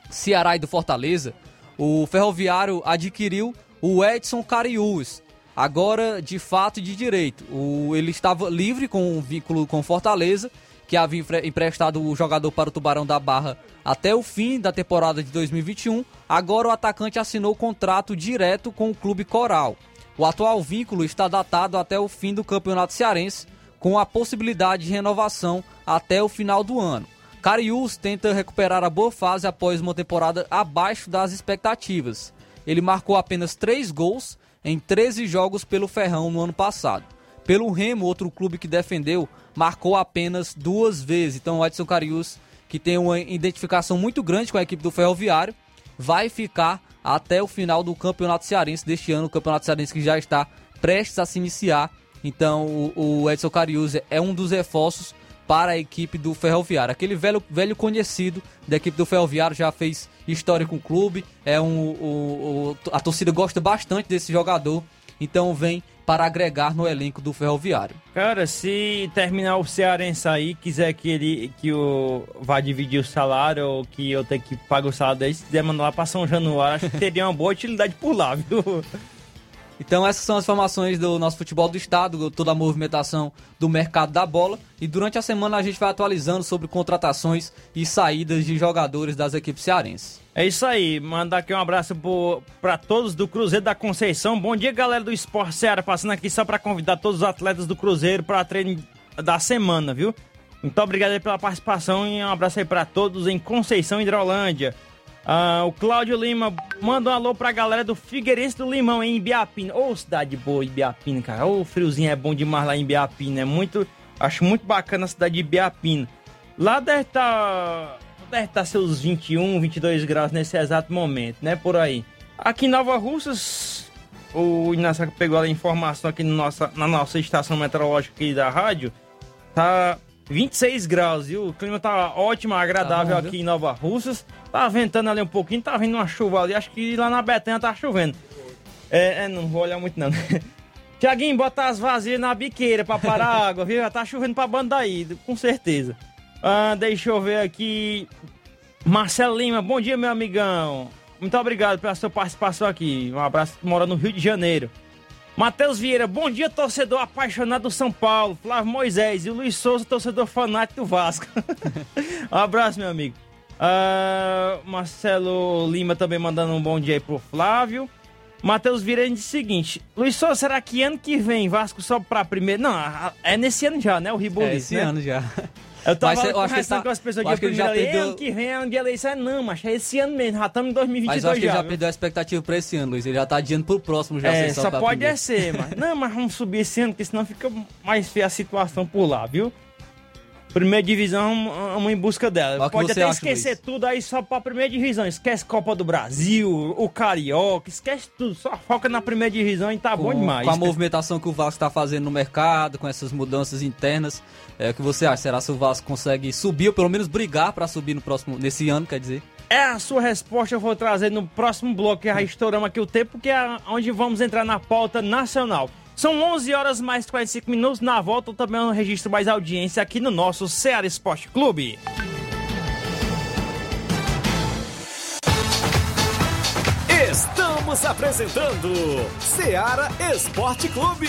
Speaker 2: Ceará e do Fortaleza, o Ferroviário adquiriu o Edson Cariús, agora de fato e de direito. O, ele estava livre com um vínculo com Fortaleza, que havia emprestado o jogador para o Tubarão da Barra até o fim da temporada de 2021. Agora o atacante assinou contrato direto com o Clube Coral. O atual vínculo está datado até o fim do Campeonato Cearense com a possibilidade de renovação até o final do ano. Carius tenta recuperar a boa fase após uma temporada abaixo das expectativas. Ele marcou apenas 3 gols em 13 jogos pelo Ferrão no ano passado. Pelo Remo, outro clube que defendeu, marcou apenas duas vezes. Então o Edson Carius, que tem uma identificação muito grande com a equipe do Ferroviário, vai ficar até o final do Campeonato Cearense deste ano, o Campeonato Cearense que já está prestes a se iniciar então o, o Edson Cariúza é um dos reforços para a equipe do Ferroviário. Aquele velho, velho conhecido da equipe do Ferroviário já fez história com o clube. É um, o, o, a torcida gosta bastante desse jogador. Então vem para agregar no elenco do Ferroviário.
Speaker 1: Cara, se terminar o Cearense aí, quiser que ele que o vá dividir o salário ou que eu tenha que pagar o salário dele, se quiser mandar lá para São Januário, acho que teria uma boa utilidade por lá, viu?
Speaker 2: Então essas são as informações do nosso futebol do estado, toda a movimentação do mercado da bola. E durante a semana a gente vai atualizando sobre contratações e saídas de jogadores das equipes cearenses.
Speaker 1: É isso aí, mandar aqui um abraço para todos do Cruzeiro da Conceição. Bom dia, galera do Esporte Ceará, passando aqui só para convidar todos os atletas do Cruzeiro para treino da semana, viu? Muito obrigado pela participação e um abraço aí para todos em Conceição Hidrolândia. Ah, o Cláudio Lima manda um alô pra galera do Figueirense do Limão, em Ibiapina. Ô, oh, cidade boa, Ibiapina, cara. Ô, oh, friozinho é bom demais lá em Ibiapina. É muito. Acho muito bacana a cidade de Ibiapina. Lá deve estar. Tá, deve estar tá seus 21, 22 graus nesse exato momento, né? Por aí. Aqui em Nova Russas, o Inácio pegou a informação aqui no nossa, na nossa estação meteorológica aqui da rádio. Tá 26 graus, viu? O clima tá ótimo, agradável tá bom, aqui em Nova Russas. Tá ventando ali um pouquinho, tá vindo uma chuva ali. Acho que lá na Betanha tá chovendo. É, é não vou olhar muito não. Tiaguinho, bota as vasilhas na biqueira pra parar a água, viu? Já tá chovendo pra banda daí, com certeza. Ah, deixa eu ver aqui. Marcelo Lima, bom dia, meu amigão. Muito obrigado pela sua participação aqui. Um abraço, mora no Rio de Janeiro. Matheus Vieira, bom dia, torcedor apaixonado do São Paulo. Flávio Moisés e o Luiz Souza, torcedor fanático do Vasco. um abraço, meu amigo. Uh, Marcelo Lima também mandando um bom dia aí pro Flávio. Matheus Virani disse o seguinte: Luiz Souza, será que ano que vem Vasco sobe pra primeiro? Não, é nesse ano já, né? O Riboli. É
Speaker 2: esse
Speaker 1: né?
Speaker 2: ano já.
Speaker 1: Eu tava
Speaker 2: mas,
Speaker 1: eu acho que tá, com as pessoas que, que ele já perdeu... ano que vem é ano de eleição. Não, mas é esse ano mesmo, já estamos em 2022
Speaker 2: Mas eu acho que
Speaker 1: já,
Speaker 2: ele já perdeu a expectativa pra esse ano, Luiz. Ele já tá adiando pro próximo já.
Speaker 1: É, só pode é ser, mas... Não, mas vamos subir esse ano, porque senão fica mais feia a situação por lá, viu? Primeira divisão, vamos em busca dela. Pode até esquecer acha, tudo aí só pra primeira divisão. Esquece Copa do Brasil, o Carioca, esquece tudo. Só foca na primeira divisão e tá com, bom demais.
Speaker 2: Com a movimentação que o Vasco tá fazendo no mercado, com essas mudanças internas, é o que você acha? Será que o Vasco consegue subir ou pelo menos brigar para subir no próximo, nesse ano, quer dizer?
Speaker 1: É a sua resposta, eu vou trazer no próximo bloco, que já estouramos aqui o tempo, que é onde vamos entrar na pauta nacional. São 11 horas mais 45 minutos. Na volta também um registro mais audiência aqui no nosso Ceará Esporte Clube.
Speaker 3: Estamos apresentando Ceará Esporte Clube.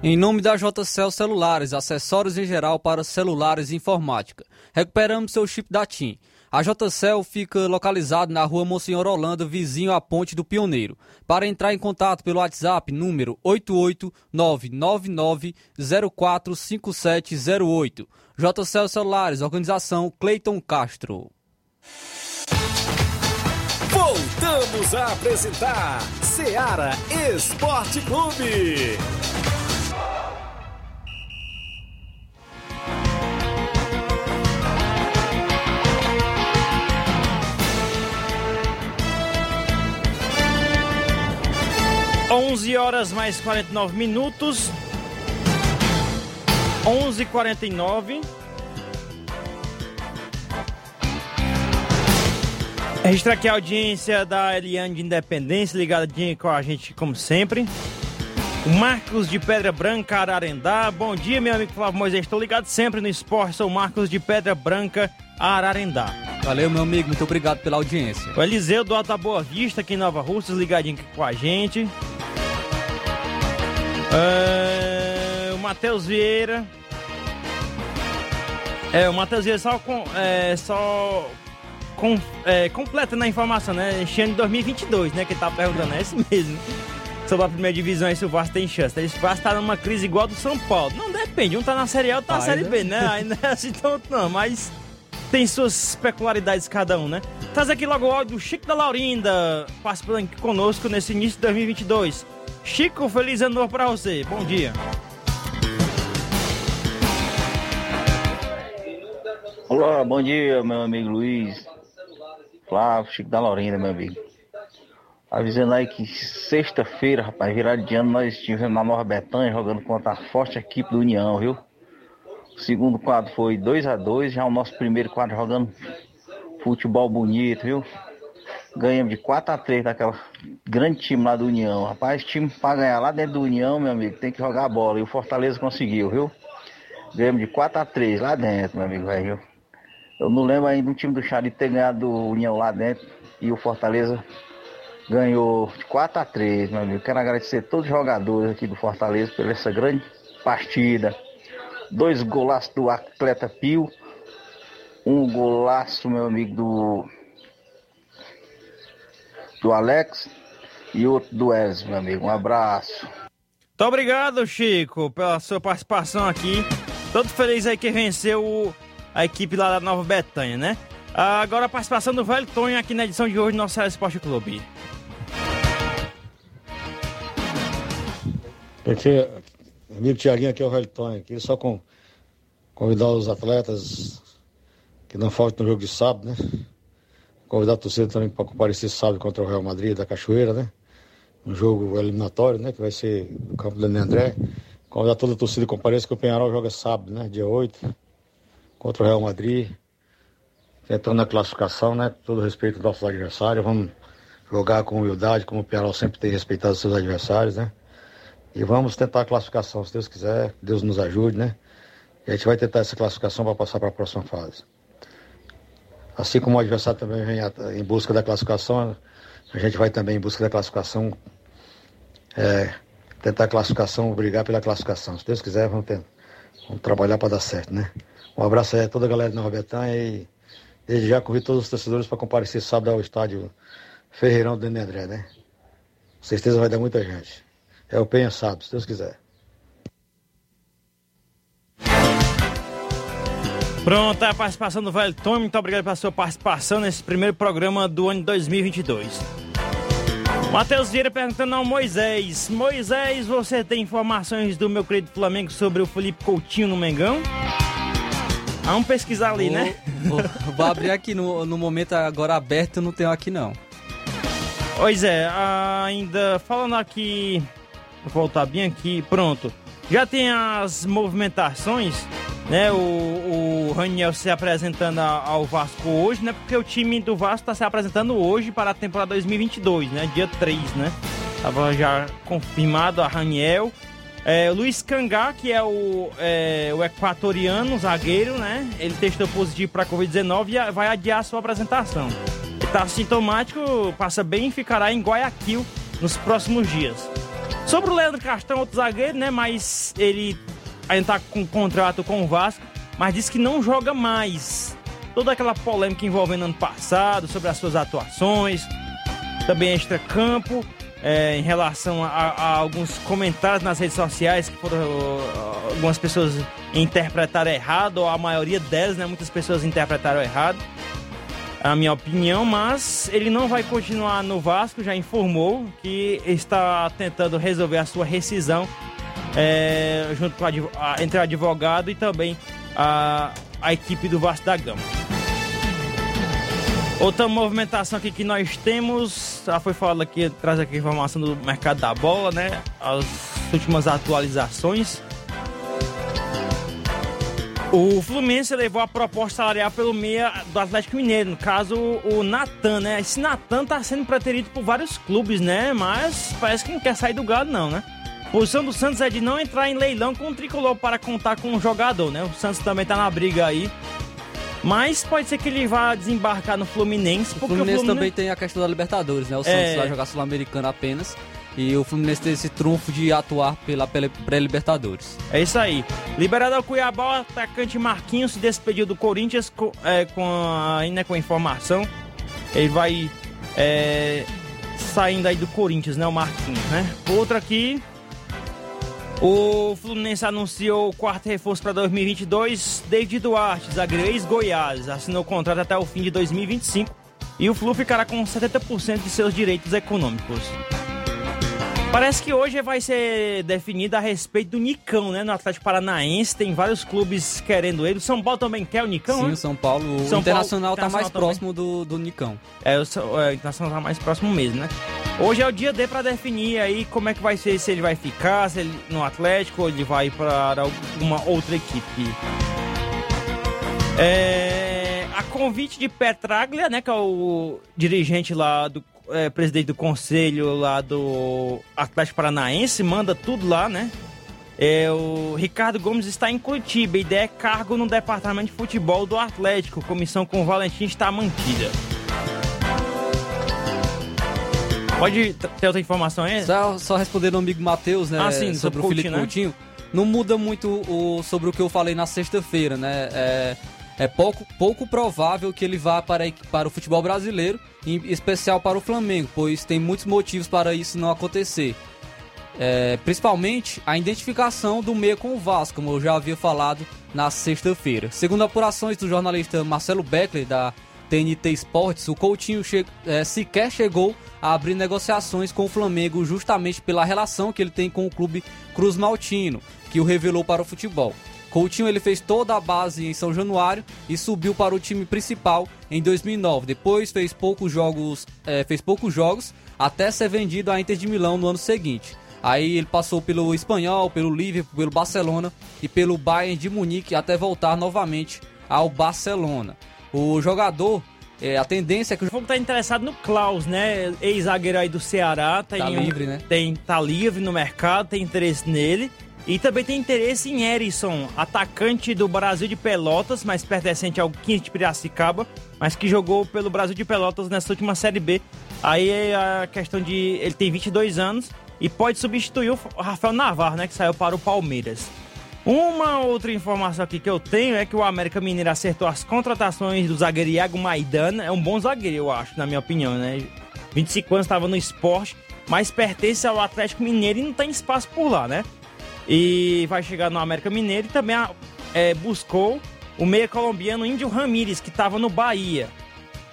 Speaker 2: Em nome da JCL Celulares, acessórios em geral para celulares e informática. Recuperamos seu chip da TIM. A JCL fica localizado na rua Monsenhor Holanda, vizinho à Ponte do Pioneiro. Para entrar em contato pelo WhatsApp, número 88999045708. JCL Celulares, organização Cleiton Castro.
Speaker 3: Voltamos a apresentar Seara Esporte Clube.
Speaker 1: 11 horas mais 49 minutos. 11:49. Registrar aqui a audiência da Eliane de Independência, ligada com a gente como sempre. Marcos de Pedra Branca, Ararendá. Bom dia, meu amigo Flávio Moisés. Estou ligado sempre no esporte. Sou Marcos de Pedra Branca, Ararendá.
Speaker 2: Valeu, meu amigo. Muito obrigado pela audiência.
Speaker 1: O Eliseu do Alta Boa Vista, aqui em Nova Russas, ligadinho aqui com a gente. É, o Matheus Vieira. É, o Matheus Vieira só, com, é, só com, é, completa na informação, né? Este ano de 2022, né? Que ele tá perguntando, é isso mesmo. Sobre a primeira divisão, aí se o Vasco tem chance. Esse Vasco tá numa crise igual do São Paulo. Não depende, um tá na Série A, outro tá na Série B, né? Aí não é assim tanto não, mas tem suas peculiaridades cada um, né? Traz aqui logo o áudio do Chico da Laurinda, participando aqui conosco nesse início de 2022. Chico, feliz ano novo pra você. Bom dia.
Speaker 7: Olá, bom dia, meu amigo Luiz. Flávio, Chico da Laurinda, meu amigo. Avisando aí que sexta-feira, rapaz, virado de ano, nós estivemos na Nova Betânia jogando contra a forte equipe do União, viu? O segundo quadro foi 2 a 2 já o nosso primeiro quadro jogando futebol bonito, viu? Ganhamos de 4 a 3 daquela grande time lá do União. Rapaz, time para ganhar lá dentro do União, meu amigo, tem que jogar a bola. E o Fortaleza conseguiu, viu? Ganhamos de 4 a 3 lá dentro, meu amigo, velho. Eu não lembro ainda do time do Charito ter ganhado do União lá dentro. E o Fortaleza ganhou de 4 a 3 meu amigo. Quero agradecer a todos os jogadores aqui do Fortaleza por essa grande partida. Dois golaços do atleta Pio. Um golaço, meu amigo, do do Alex e outro do Wes, meu amigo. Um abraço.
Speaker 1: Muito obrigado, Chico, pela sua participação aqui. Todo feliz aí que venceu a equipe lá da Nova Betânia, né? Agora a participação do Velho Tonho aqui na edição de hoje do nosso Esporte Clube.
Speaker 8: Porque, amigo Tiaguinho, aqui é o Tonho. Aqui só com convidar os atletas que não faltam no jogo de sábado, né? Convidar a torcida também para comparecer sábado contra o Real Madrid da Cachoeira, né? Um jogo eliminatório, né? Que vai ser no campo do André. Convidar toda a torcida que compareça que o Penharol joga sábado, né? Dia 8, contra o Real Madrid. Tentando a classificação, né? Todo respeito aos nossos adversários. Vamos jogar com humildade, como o Penharol sempre tem respeitado os seus adversários, né? E vamos tentar a classificação, se Deus quiser, Deus nos ajude, né? E a gente vai tentar essa classificação para passar para a próxima fase. Assim como o adversário também vem em busca da classificação, a gente vai também em busca da classificação, é, tentar a classificação, brigar pela classificação. Se Deus quiser, vamos, ter, vamos trabalhar para dar certo, né? Um abraço aí a toda a galera de Nova Betânia e desde já convido todos os torcedores para comparecer sábado ao estádio Ferreirão do André, né? Com certeza vai dar muita gente. É o Penha sábado, se Deus quiser.
Speaker 1: Pronto, a participação do Velho Tom. Muito obrigado pela sua participação nesse primeiro programa do ano 2022. Matheus Vieira perguntando ao Moisés: Moisés, você tem informações do meu querido Flamengo sobre o Felipe Coutinho no Mengão? Vamos pesquisar ali,
Speaker 2: vou,
Speaker 1: né?
Speaker 2: Vou, vou, abrir aqui no, no momento agora aberto, não tenho aqui não.
Speaker 1: Pois é, ainda falando aqui, voltar bem aqui, pronto. Já tem as movimentações né, o, o Raniel se apresentando ao Vasco hoje, né, porque o time do Vasco está se apresentando hoje para a temporada 2022, né, dia 3, né, tava já confirmado a Raniel, é, Luiz Cangá, que é o, é, o equatoriano, zagueiro, né, ele testou positivo para Covid-19 e vai adiar sua apresentação. Ele tá sintomático, passa bem e ficará em Guayaquil nos próximos dias. Sobre o Leandro Castão, outro zagueiro, né? Mas ele ainda tá com contrato com o Vasco, mas disse que não joga mais. Toda aquela polêmica envolvendo ano passado, sobre as suas atuações, também extra-campo, é, em relação a, a, alguns comentários nas redes sociais que foram algumas pessoas interpretaram errado, ou a maioria delas, né? Muitas pessoas interpretaram errado a minha opinião, mas ele não vai continuar no Vasco, já informou que está tentando resolver a sua rescisão é, junto com a, entre advogado e também a, a equipe do Vasco da Gama. Outra movimentação aqui que nós temos, já foi falado aqui, traz aqui informação do mercado da bola, né? As últimas atualizações. O Fluminense levou a proposta salarial pelo meia do Atlético Mineiro, no caso o Natan, né? Esse Natan tá sendo preterido por vários clubes, né? Mas parece que não quer sair do gado não, né? A posição do Santos é de não entrar em leilão com o tricolor para contar com o jogador, né? O Santos também tá na briga aí. Mas pode ser que ele vá desembarcar no Fluminense.
Speaker 2: Porque o Fluminense, o Fluminense... também tem a questão da Libertadores, né? O Santos é... vai jogar Sul-Americano apenas. E o Fluminense tem esse trunfo de atuar pela pré-Libertadores.
Speaker 1: É isso aí. Liberado ao Cuiabá, o atacante Marquinhos se despediu do Corinthians com, é, com, ainda com a informação. Ele vai é, saindo aí do Corinthians, né? O Marquinhos, né? Outro aqui. O Fluminense anunciou o quarto reforço para 2022. David Duarte, zagueiro ex-Goiás, assinou o contrato até o fim de 2025. E o Flu ficará com 70% de seus direitos econômicos. Parece que hoje vai ser definido a respeito do Nicão, né? No Atlético Paranaense, tem vários clubes querendo ele. O São Paulo também quer o Nicão,
Speaker 2: Sim,
Speaker 1: né?
Speaker 2: o São Paulo. O São Internacional está mais também. próximo do, do Nicão.
Speaker 1: É, o, é, o Internacional tá mais próximo mesmo, né? Hoje é o dia D para definir aí como é que vai ser, se ele vai ficar, se ele no Atlético ou ele vai para alguma outra equipe. É, a convite de Petraglia, né, que é o dirigente lá do é, presidente do conselho lá do Atlético Paranaense, manda tudo lá, né? É, o Ricardo Gomes está em Curitiba. Ideia é cargo no departamento de futebol do Atlético. Comissão com o Valentim está mantida. Pode ter outra informação aí?
Speaker 2: Só, só respondendo ao amigo Matheus, né? Ah, sim, sobre, sobre o Felipe Coutinho. Né? Não muda muito o, sobre o que eu falei na sexta-feira, né? É, é pouco, pouco provável que ele vá para, para o futebol brasileiro, em especial para o Flamengo, pois tem muitos motivos para isso não acontecer. É, principalmente a identificação do meia com o Vasco, como eu já havia falado na sexta-feira. Segundo apurações do jornalista Marcelo Beckler, da TNT Sports, o Coutinho che é, sequer chegou a abrir negociações com o Flamengo justamente pela relação que ele tem com o clube Cruz Maltino, que o revelou para o futebol. Coutinho ele fez toda a base em São Januário e subiu para o time principal em 2009. Depois fez poucos jogos, é, fez poucos jogos até ser vendido à Inter de Milão no ano seguinte. Aí ele passou pelo Espanhol, pelo Liverpool, pelo Barcelona e pelo Bayern de Munique até voltar novamente ao Barcelona. O jogador é, a tendência é que o
Speaker 1: jogo tá interessado no Klaus, né? Ex-zagueiro aí do Ceará. Tem
Speaker 2: tá livre, né?
Speaker 1: Tem, tá livre no mercado, tem interesse nele. E também tem interesse em Erisson, atacante do Brasil de Pelotas, mas pertencente ao 15 de Piracicaba, mas que jogou pelo Brasil de Pelotas nessa última Série B. Aí é a questão de. Ele tem 22 anos e pode substituir o Rafael Navarro, né? Que saiu para o Palmeiras. Uma outra informação aqui que eu tenho é que o América Mineiro acertou as contratações do zagueiro Iago Maidana. É um bom zagueiro, eu acho, na minha opinião, né? 25 anos estava no esporte, mas pertence ao Atlético Mineiro e não tem espaço por lá, né? E vai chegar no América Mineiro e também é, buscou o meia colombiano Índio Ramírez, que estava no Bahia.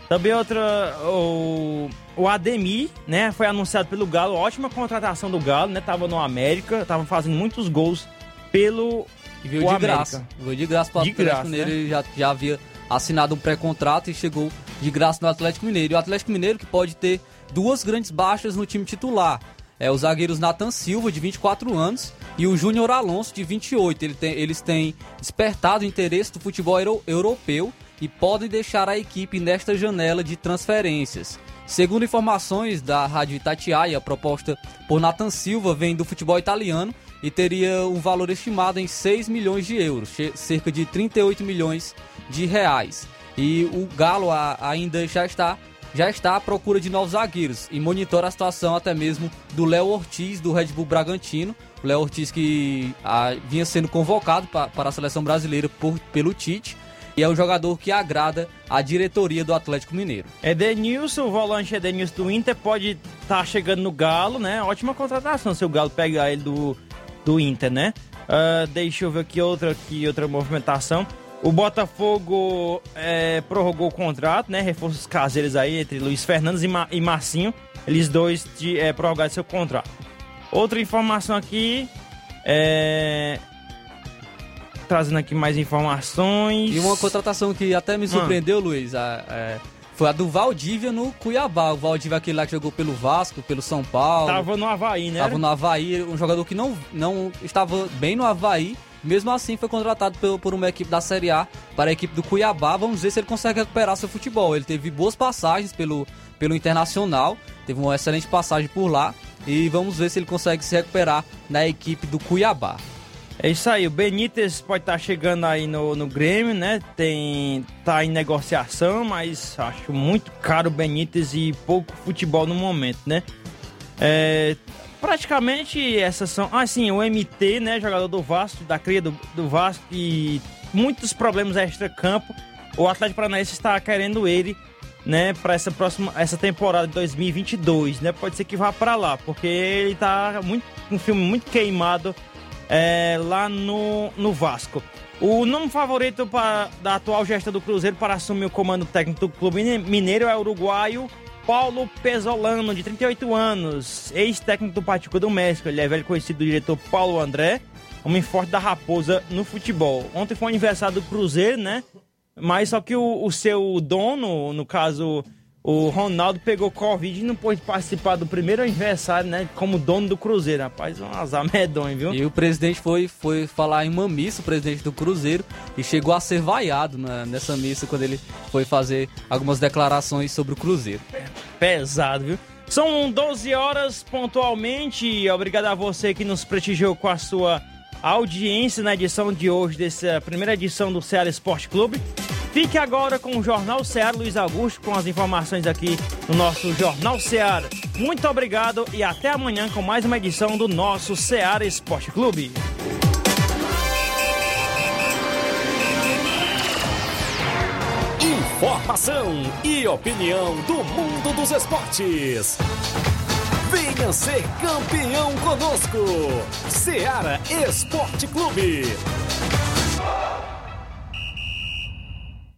Speaker 1: Também outra, o, o Ademir, né, foi anunciado pelo Galo, ótima contratação do Galo, né, tava no América, tava fazendo muitos gols pelo
Speaker 2: e veio de América. graça. Veio de graça para o Atlético graça, Mineiro, né? ele já, já havia assinado um pré-contrato e chegou de graça no Atlético Mineiro. E o Atlético Mineiro que pode ter duas grandes baixas no time titular. É os zagueiros Nathan Silva, de 24 anos, e o Júnior Alonso, de 28. Ele tem, eles têm despertado o interesse do futebol euro, europeu e podem deixar a equipe nesta janela de transferências. Segundo informações da Rádio Itatiaia, a proposta por Nathan Silva vem do futebol italiano e teria um valor estimado em 6 milhões de euros, cerca de 38 milhões de reais. E o Galo ainda já está já está à procura de novos zagueiros e monitora a situação até mesmo do Léo Ortiz, do Red Bull Bragantino. O Léo Ortiz que a, vinha sendo convocado pa, para a seleção brasileira por, pelo Tite. E é um jogador que agrada a diretoria do Atlético Mineiro.
Speaker 1: Edenilson, o volante Edenilson do Inter, pode estar tá chegando no Galo, né? Ótima contratação se o Galo pegar ele do, do Inter, né? Uh, deixa eu ver aqui outra, aqui outra movimentação. O Botafogo é, prorrogou o contrato, né? Reforços caseiros aí entre Luiz Fernandes e, Ma e Marcinho. Eles dois de, é, prorrogaram seu contrato. Outra informação aqui. É... Trazendo aqui mais informações.
Speaker 2: E uma contratação que até me surpreendeu, ah. Luiz. A, é, foi a do Valdívia no Cuiabá. O Valdívia, aquele lá que jogou pelo Vasco, pelo São Paulo.
Speaker 1: Tava no Havaí, né?
Speaker 2: Tava no Havaí. Um jogador que não, não estava bem no Havaí mesmo assim, foi contratado por, por uma equipe da Série A para a equipe do Cuiabá. Vamos ver se ele consegue recuperar seu futebol. Ele teve boas passagens pelo, pelo Internacional, teve uma excelente passagem por lá. E vamos ver se ele consegue se recuperar na equipe do Cuiabá.
Speaker 1: É isso aí, o Benítez pode estar tá chegando aí no, no Grêmio, né? Tem, tá em negociação, mas acho muito caro o Benítez e pouco futebol no momento, né? É, praticamente essas são. Ah, sim, o MT, né? Jogador do Vasco, da cria do, do Vasco e muitos problemas extra-campo. O Atlético Paranaense está querendo ele, né, para essa próxima essa temporada de 2022, né? Pode ser que vá para lá, porque ele tá muito um filme muito queimado é, lá no, no Vasco. O nome favorito pra, da atual gestão do Cruzeiro para assumir o comando técnico do clube mineiro é o uruguaio Paulo Pesolano, de 38 anos, ex-técnico do Partido do México. Ele é velho conhecido do diretor Paulo André, homem forte da Raposa no futebol. Ontem foi o aniversário do Cruzeiro, né? Mas só que o, o seu dono, no caso o Ronaldo pegou Covid e não pôde participar do primeiro aniversário, né? Como dono do Cruzeiro. Rapaz, um azar medonho, viu?
Speaker 2: E o presidente foi, foi falar em uma missa, o presidente do Cruzeiro, e chegou a ser vaiado na, nessa missa quando ele foi fazer algumas declarações sobre o Cruzeiro.
Speaker 1: Pesado, viu? São 12 horas pontualmente. Obrigado a você que nos prestigiou com a sua audiência na edição de hoje, dessa primeira edição do Ceará Esporte Clube. Fique agora com o Jornal Ceará Luiz Augusto com as informações aqui no nosso Jornal Ceará. Muito obrigado e até amanhã com mais uma edição do nosso Ceará Esporte Clube.
Speaker 3: Informação e opinião do mundo dos esportes. Venha ser campeão conosco. Ceará Esporte Clube.